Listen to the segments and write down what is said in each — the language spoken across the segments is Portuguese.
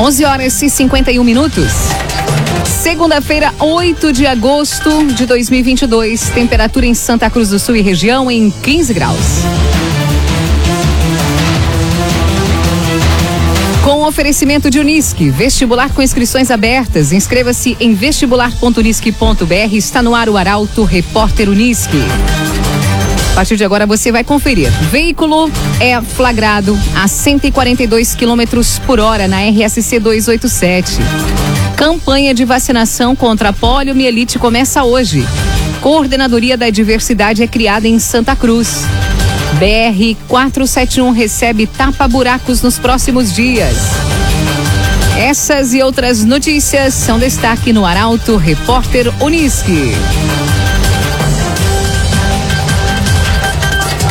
11 horas e 51 minutos. Segunda-feira, 8 de agosto de 2022. Temperatura em Santa Cruz do Sul e região em 15 graus. Com oferecimento de Unisque, vestibular com inscrições abertas. Inscreva-se em vestibular.unisque.br. Está no ar o Arauto Repórter Unisque. A partir de agora você vai conferir. Veículo é flagrado a 142 km por hora na RSC 287. Campanha de vacinação contra a poliomielite começa hoje. Coordenadoria da Diversidade é criada em Santa Cruz. BR 471 recebe tapa-buracos nos próximos dias. Essas e outras notícias são destaque no Arauto Repórter Unisque.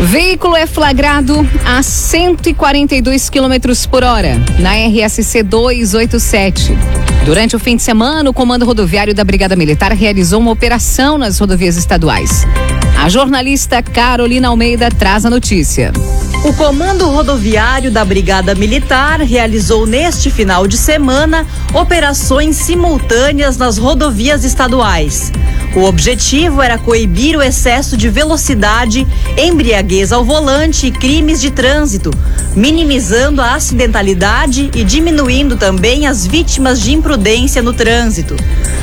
Veículo é flagrado a 142 km por hora na RSC 287. Durante o fim de semana, o Comando Rodoviário da Brigada Militar realizou uma operação nas rodovias estaduais. A jornalista Carolina Almeida traz a notícia. O Comando Rodoviário da Brigada Militar realizou neste final de semana operações simultâneas nas rodovias estaduais. O objetivo era coibir o excesso de velocidade, embriaguez ao volante e crimes de trânsito, minimizando a acidentalidade e diminuindo também as vítimas de imprudência no trânsito.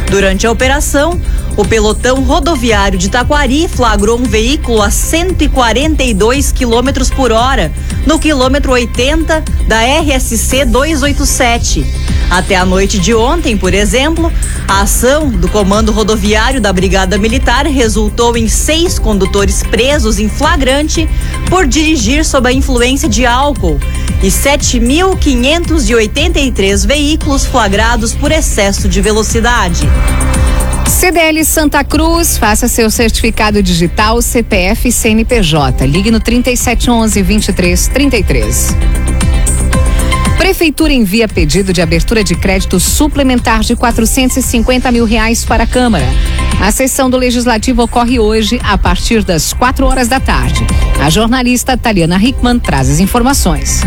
Durante a operação, o pelotão rodoviário de Taquari flagrou um veículo a 142 km por hora no quilômetro 80 da RSC 287. Até a noite de ontem, por exemplo, a ação do Comando Rodoviário da Brigada Militar resultou em seis condutores presos em flagrante por dirigir sob a influência de álcool e 7.583 veículos flagrados por excesso de velocidade. CDL Santa Cruz, faça seu certificado digital CPF CNPJ. Ligue no 3711 2333. Prefeitura envia pedido de abertura de crédito suplementar de 450 mil reais para a Câmara. A sessão do Legislativo ocorre hoje a partir das 4 horas da tarde. A jornalista Taliana Hickman traz as informações.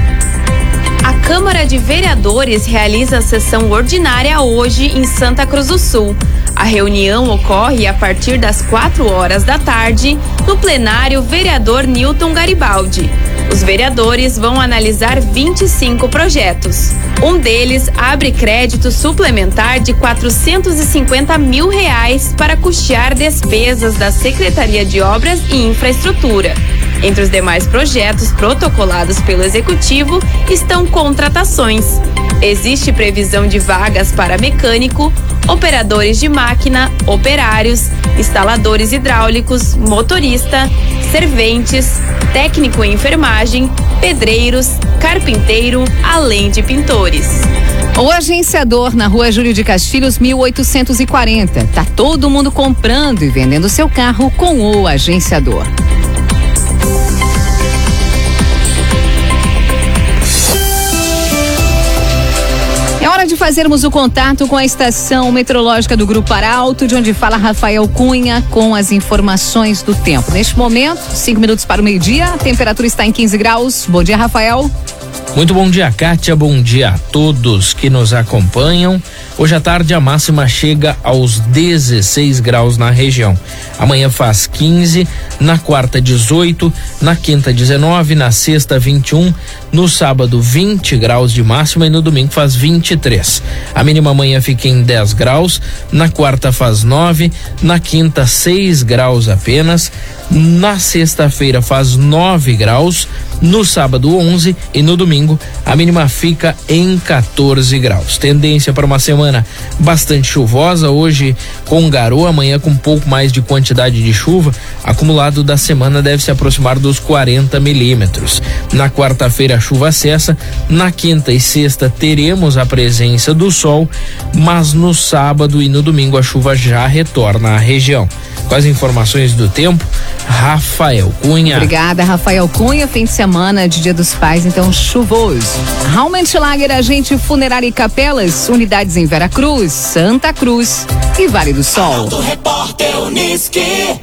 A Câmara de Vereadores realiza a sessão ordinária hoje em Santa Cruz do Sul. A reunião ocorre a partir das 4 horas da tarde no plenário Vereador Newton Garibaldi. Os vereadores vão analisar 25 projetos. Um deles abre crédito suplementar de 450 mil reais para custear despesas da Secretaria de Obras e Infraestrutura. Entre os demais projetos protocolados pelo Executivo estão contratações. Existe previsão de vagas para mecânico, operadores de máquina, operários, instaladores hidráulicos, motorista, serventes, técnico em enfermagem, pedreiros, carpinteiro, além de pintores. O agenciador na rua Júlio de Castilhos, 1840. Tá todo mundo comprando e vendendo seu carro com o agenciador. É hora de fazermos o contato com a estação meteorológica do Grupo Arauto, de onde fala Rafael Cunha com as informações do tempo. Neste momento, cinco minutos para o meio-dia, a temperatura está em 15 graus. Bom dia, Rafael. Muito bom dia, Kátia. Bom dia a todos que nos acompanham. Hoje à tarde a máxima chega aos 16 graus na região. Amanhã faz 15, na quarta 18, na quinta 19, na sexta 21, no sábado 20 graus de máxima e no domingo faz 23. A mínima amanhã fica em 10 graus, na quarta faz 9, na quinta 6 graus apenas, na sexta-feira faz 9 graus no sábado 11 e no domingo a mínima fica em 14 graus. Tendência para uma semana bastante chuvosa, hoje com garoa, amanhã com um pouco mais de quantidade de chuva. Acumulado da semana deve se aproximar dos 40 milímetros. Na quarta-feira a chuva cessa, na quinta e sexta teremos a presença do sol, mas no sábado e no domingo a chuva já retorna à região. Com as informações do tempo, Rafael Cunha. Obrigada, Rafael Cunha. Fim de semana de Dia dos Pais, então chuvoso. Raumentschlager, agente funerária e capelas, unidades em Veracruz, Santa Cruz e Vale do Sol. Repórter Uniski.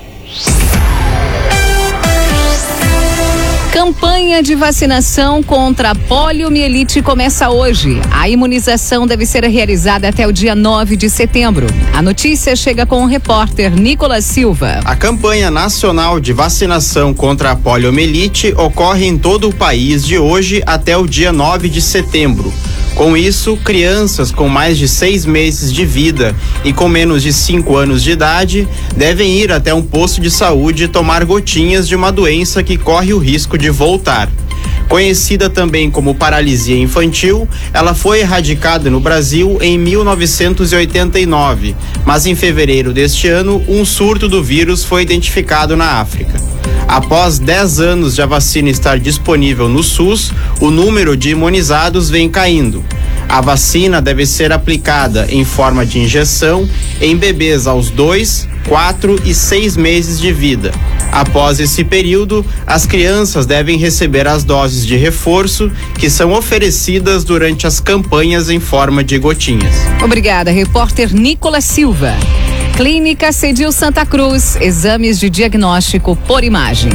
Campanha de vacinação contra a poliomielite começa hoje. A imunização deve ser realizada até o dia 9 de setembro. A notícia chega com o repórter Nicolas Silva. A campanha nacional de vacinação contra a poliomielite ocorre em todo o país de hoje até o dia 9 de setembro. Com isso, crianças com mais de seis meses de vida e com menos de cinco anos de idade devem ir até um posto de saúde tomar gotinhas de uma doença que corre o risco de voltar. Conhecida também como paralisia infantil, ela foi erradicada no Brasil em 1989, mas em fevereiro deste ano, um surto do vírus foi identificado na África. Após 10 anos de a vacina estar disponível no SUS, o número de imunizados vem caindo. A vacina deve ser aplicada em forma de injeção em bebês aos 2, 4 e 6 meses de vida. Após esse período, as crianças devem receber as doses de reforço que são oferecidas durante as campanhas em forma de gotinhas. Obrigada, repórter Nicolas Silva. Clínica Cedil Santa Cruz, exames de diagnóstico por imagem.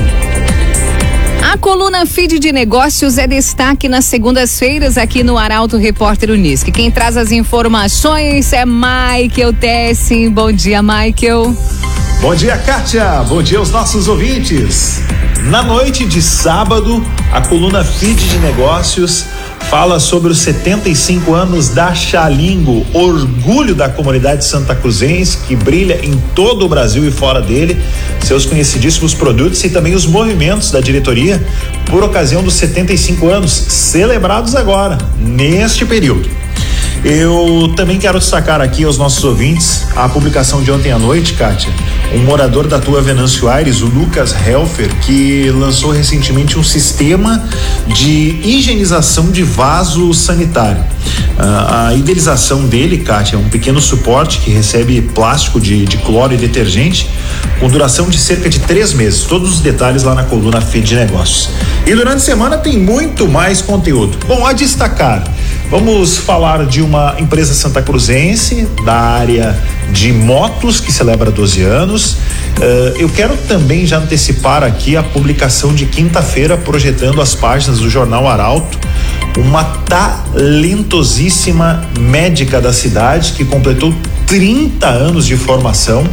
A coluna Feed de Negócios é destaque nas segundas-feiras aqui no Arauto Repórter Unisque. Quem traz as informações é Michael Tessin. Bom dia, Michael. Bom dia, Kátia. Bom dia aos nossos ouvintes. Na noite de sábado, a coluna Feed de Negócios fala sobre os 75 anos da Xalingo, orgulho da comunidade santa cruzense que brilha em todo o Brasil e fora dele, seus conhecidíssimos produtos e também os movimentos da diretoria por ocasião dos 75 anos celebrados agora, neste período. Eu também quero destacar aqui aos nossos ouvintes a publicação de ontem à noite, Kátia. Um morador da tua Venâncio Aires, o Lucas Helfer, que lançou recentemente um sistema de higienização de vaso sanitário. Uh, a idealização dele, Kátia, é um pequeno suporte que recebe plástico de, de cloro e detergente com duração de cerca de três meses. Todos os detalhes lá na coluna Feed de Negócios. E durante a semana tem muito mais conteúdo. Bom, a destacar. Vamos falar de uma empresa santa cruzense da área de motos que celebra 12 anos. Uh, eu quero também já antecipar aqui a publicação de quinta-feira, projetando as páginas do Jornal Arauto, uma talentosíssima médica da cidade que completou 30 anos de formação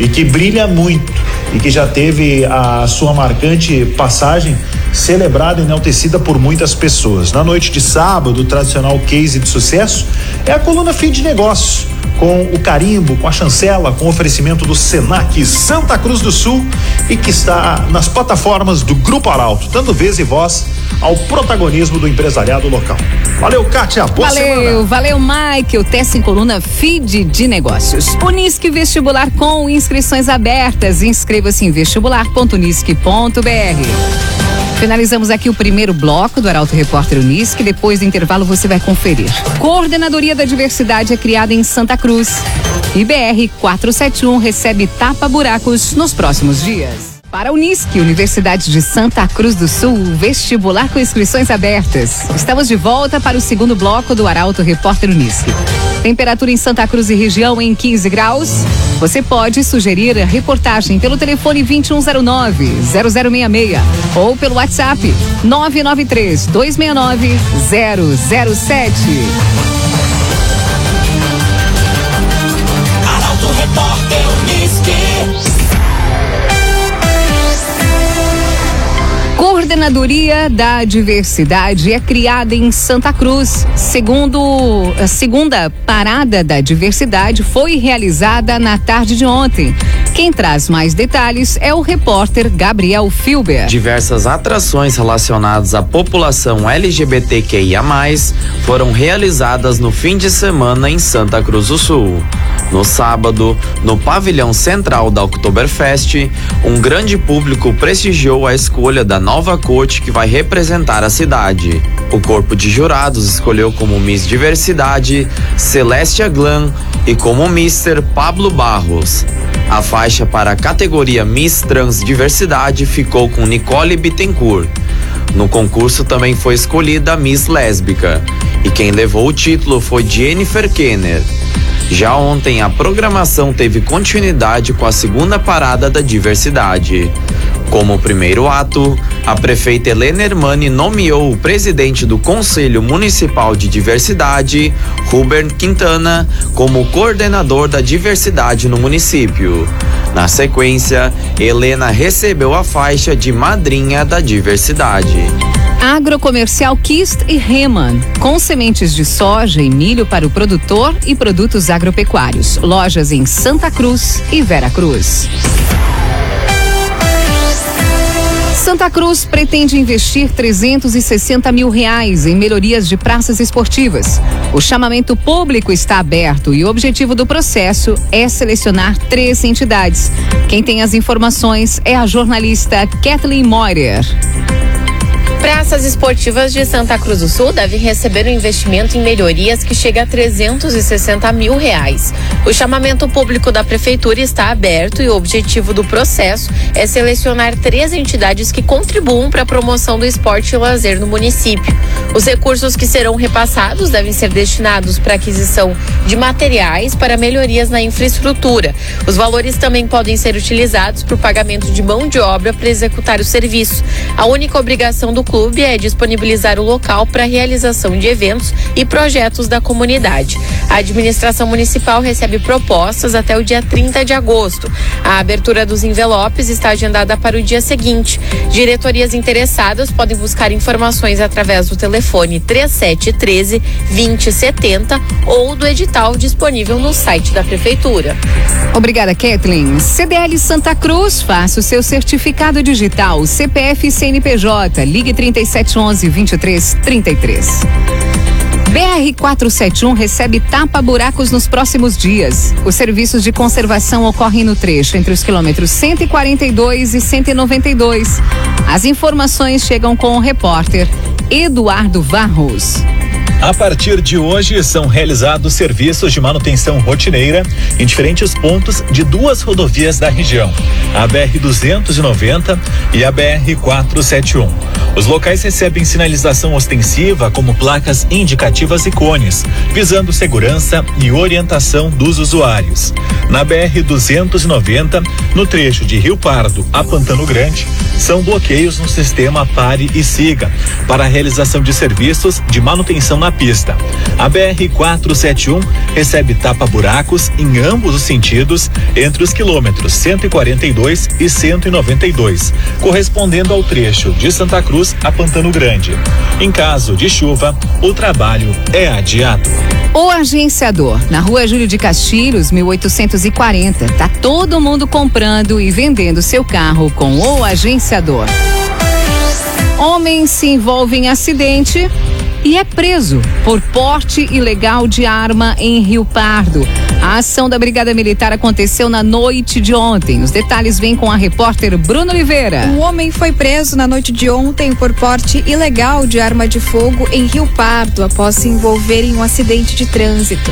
e que brilha muito e que já teve a sua marcante passagem celebrada e enaltecida por muitas pessoas. Na noite de sábado, o tradicional case de sucesso é a coluna Fim de Negócios, com o carimbo, com a chancela, com o oferecimento do Senac Santa Cruz do Sul e que está nas plataformas do Grupo Arauto, dando vez e voz ao protagonismo do empresariado local. Valeu, Kátia. Boa valeu, semana. valeu, Michael. Testa em coluna Feed de Negócios. Unisque Vestibular com inscrições abertas. Inscreva-se em vestibular.unisque.br. Finalizamos aqui o primeiro bloco do Arauto Repórter Unisque. Depois do intervalo você vai conferir. Coordenadoria da Diversidade é criada em Santa Cruz. IBR 471 recebe tapa-buracos nos próximos dias. Para a Unisque, Universidade de Santa Cruz do Sul, vestibular com inscrições abertas. Estamos de volta para o segundo bloco do Arauto Repórter Unisque. Temperatura em Santa Cruz e região em 15 graus. Você pode sugerir reportagem pelo telefone 2109-0066 ou pelo WhatsApp 993-269-007. Coordenadoria da Diversidade é criada em Santa Cruz. Segundo a segunda parada da diversidade foi realizada na tarde de ontem. Quem traz mais detalhes é o repórter Gabriel Filber. Diversas atrações relacionadas à população LGBTQIA+, foram realizadas no fim de semana em Santa Cruz do Sul. No sábado, no pavilhão central da Oktoberfest, um grande público prestigiou a escolha da nova corte que vai representar a cidade. O corpo de jurados escolheu como Miss Diversidade Celestia Glan e como Mr. Pablo Barros. A faixa para a categoria Miss Transdiversidade ficou com Nicole Bittencourt. No concurso também foi escolhida a Miss Lésbica. E quem levou o título foi Jennifer Kenner. Já ontem, a programação teve continuidade com a segunda parada da diversidade. Como primeiro ato, a prefeita Helena Hermani nomeou o presidente do Conselho Municipal de Diversidade, Ruben Quintana, como coordenador da diversidade no município. Na sequência, Helena recebeu a faixa de madrinha da diversidade. Agrocomercial Kist e Reman, com sementes de soja e milho para o produtor e produtos agropecuários. Lojas em Santa Cruz e Vera Cruz. Santa Cruz pretende investir 360 mil reais em melhorias de praças esportivas. O chamamento público está aberto e o objetivo do processo é selecionar três entidades. Quem tem as informações é a jornalista Kathleen Moyer. Praças esportivas de Santa Cruz do Sul devem receber um investimento em melhorias que chega a 360 mil reais. O chamamento público da prefeitura está aberto e o objetivo do processo é selecionar três entidades que contribuam para a promoção do esporte e lazer no município. Os recursos que serão repassados devem ser destinados para aquisição de materiais para melhorias na infraestrutura. Os valores também podem ser utilizados para o pagamento de mão de obra para executar o serviço. A única obrigação do clube é disponibilizar o local para a realização de eventos e projetos da comunidade. A administração municipal recebe propostas até o dia 30 de agosto. A abertura dos envelopes está agendada para o dia seguinte. Diretorias interessadas podem buscar informações através do telefone 3713 2070 ou do edital disponível no site da prefeitura. Obrigada, Kathleen. CDL Santa Cruz, faça o seu certificado digital, CPF e CNPJ. Ligue 3711 2333. BR 471 recebe tapa-buracos nos próximos dias. Os serviços de conservação ocorrem no trecho entre os quilômetros 142 e 192. As informações chegam com o repórter Eduardo Varros. A partir de hoje são realizados serviços de manutenção rotineira em diferentes pontos de duas rodovias da região, a BR 290 e a BR 471. Os locais recebem sinalização ostensiva como placas indicativas e cones, visando segurança e orientação dos usuários. Na BR 290, no trecho de Rio Pardo a Pantano Grande, são bloqueios no sistema Pare e Siga para a realização de serviços de manutenção na pista. A BR 471 recebe tapa-buracos em ambos os sentidos entre os quilômetros 142 e 192, correspondendo ao trecho de Santa Cruz a Pantano Grande. Em caso de chuva, o trabalho é adiado. O agenciador, na rua Júlio de Castilhos, 1840. Tá todo mundo comprando e vendendo seu carro com o agenciador. Homem se envolve em acidente e é preso por porte ilegal de arma em Rio Pardo. A ação da Brigada Militar aconteceu na noite de ontem. Os detalhes vêm com a repórter Bruno Oliveira. O homem foi preso na noite de ontem por porte ilegal de arma de fogo em Rio Pardo após se envolver em um acidente de trânsito.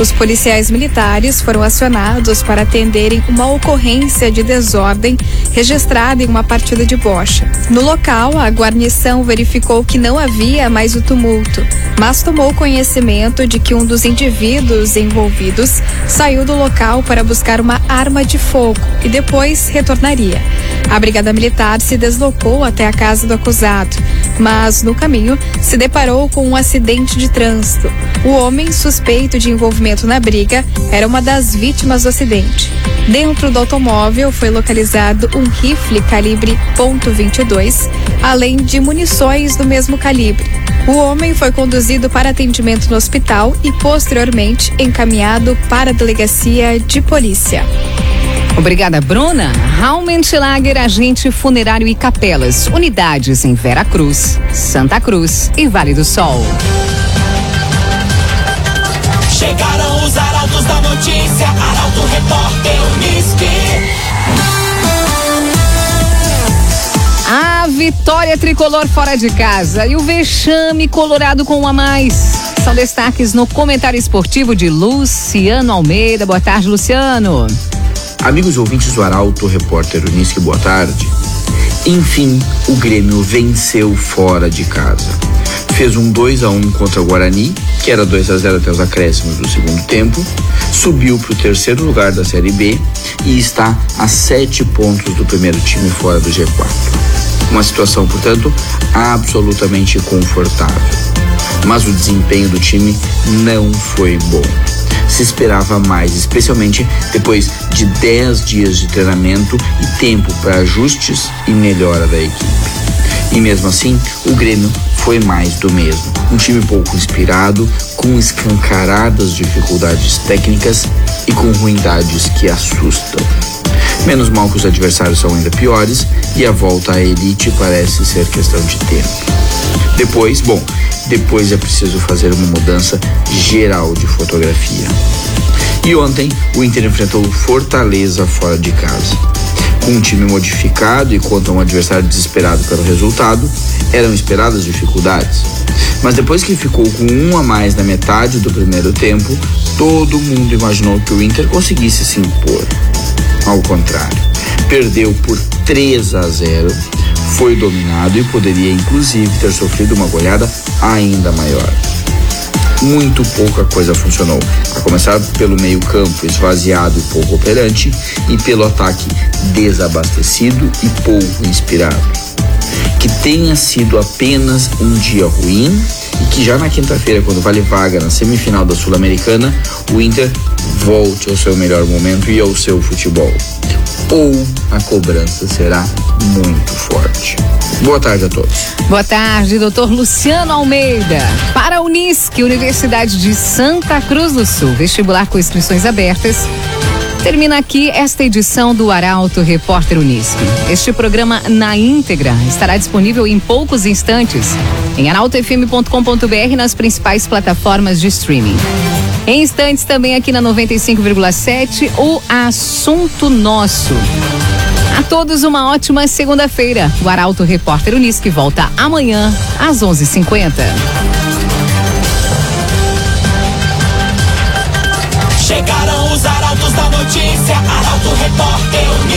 Os policiais militares foram acionados para atenderem uma ocorrência de desordem registrada em uma partida de bocha. No local, a guarnição verificou que não havia mais o tumulto, mas tomou conhecimento de que um dos indivíduos envolvidos saiu do local para buscar uma arma de fogo e depois retornaria. A Brigada Militar se deslocou até a casa do acusado, mas no caminho se deparou com um acidente de trânsito. O homem suspeito de envolvimento na briga era uma das vítimas do acidente. Dentro do automóvel foi localizado um rifle calibre .22, além de munições do mesmo calibre. O homem foi conduzido para atendimento no hospital e posteriormente encaminhado para a delegacia de polícia. Obrigada, Bruna. Raumentlager, agente funerário e capelas. Unidades em Vera Cruz, Santa Cruz e Vale do Sol. Chegaram os arautos da notícia, Arauto Repórter Unisque. A vitória tricolor fora de casa e o vexame colorado com um a mais. São destaques no comentário esportivo de Luciano Almeida. Boa tarde, Luciano. Amigos ouvintes do Arauto, repórter Unisque, boa tarde. Enfim, o Grêmio venceu fora de casa. Fez um 2 a 1 contra o Guarani, que era 2 a 0 até os acréscimos do segundo tempo, subiu para o terceiro lugar da Série B e está a sete pontos do primeiro time fora do G4. Uma situação, portanto, absolutamente confortável. Mas o desempenho do time não foi bom se esperava mais, especialmente depois de 10 dias de treinamento e tempo para ajustes e melhora da equipe. E mesmo assim, o Grêmio foi mais do mesmo. Um time pouco inspirado, com escancaradas dificuldades técnicas e com ruindades que assustam. Menos mal que os adversários são ainda piores e a volta à elite parece ser questão de tempo. Depois, bom, depois é preciso fazer uma mudança geral de fotografia. E ontem o Inter enfrentou Fortaleza fora de casa. Com um time modificado e contra um adversário desesperado pelo resultado, eram esperadas dificuldades. Mas depois que ficou com um a mais na metade do primeiro tempo, todo mundo imaginou que o Inter conseguisse se impor. Ao contrário, perdeu por 3 a 0 foi dominado e poderia inclusive ter sofrido uma goleada ainda maior. Muito pouca coisa funcionou, a começar pelo meio-campo esvaziado e pouco operante e pelo ataque desabastecido e pouco inspirado. Que tenha sido apenas um dia ruim e que já na quinta-feira, quando vale vaga na semifinal da Sul-Americana, o Inter volte ao seu melhor momento e ao seu futebol ou a cobrança será muito forte. Boa tarde a todos. Boa tarde, doutor Luciano Almeida. Para a Unisque, Universidade de Santa Cruz do Sul, vestibular com inscrições abertas. Termina aqui esta edição do Arauto Repórter Unisque. Este programa na íntegra estará disponível em poucos instantes em arautofm.com.br nas principais plataformas de streaming. Em instantes também aqui na 95,7 o assunto nosso. A todos uma ótima segunda-feira. O Arauto Repórter Unisque volta amanhã às 11:50. Notícia, Arauto Repórter.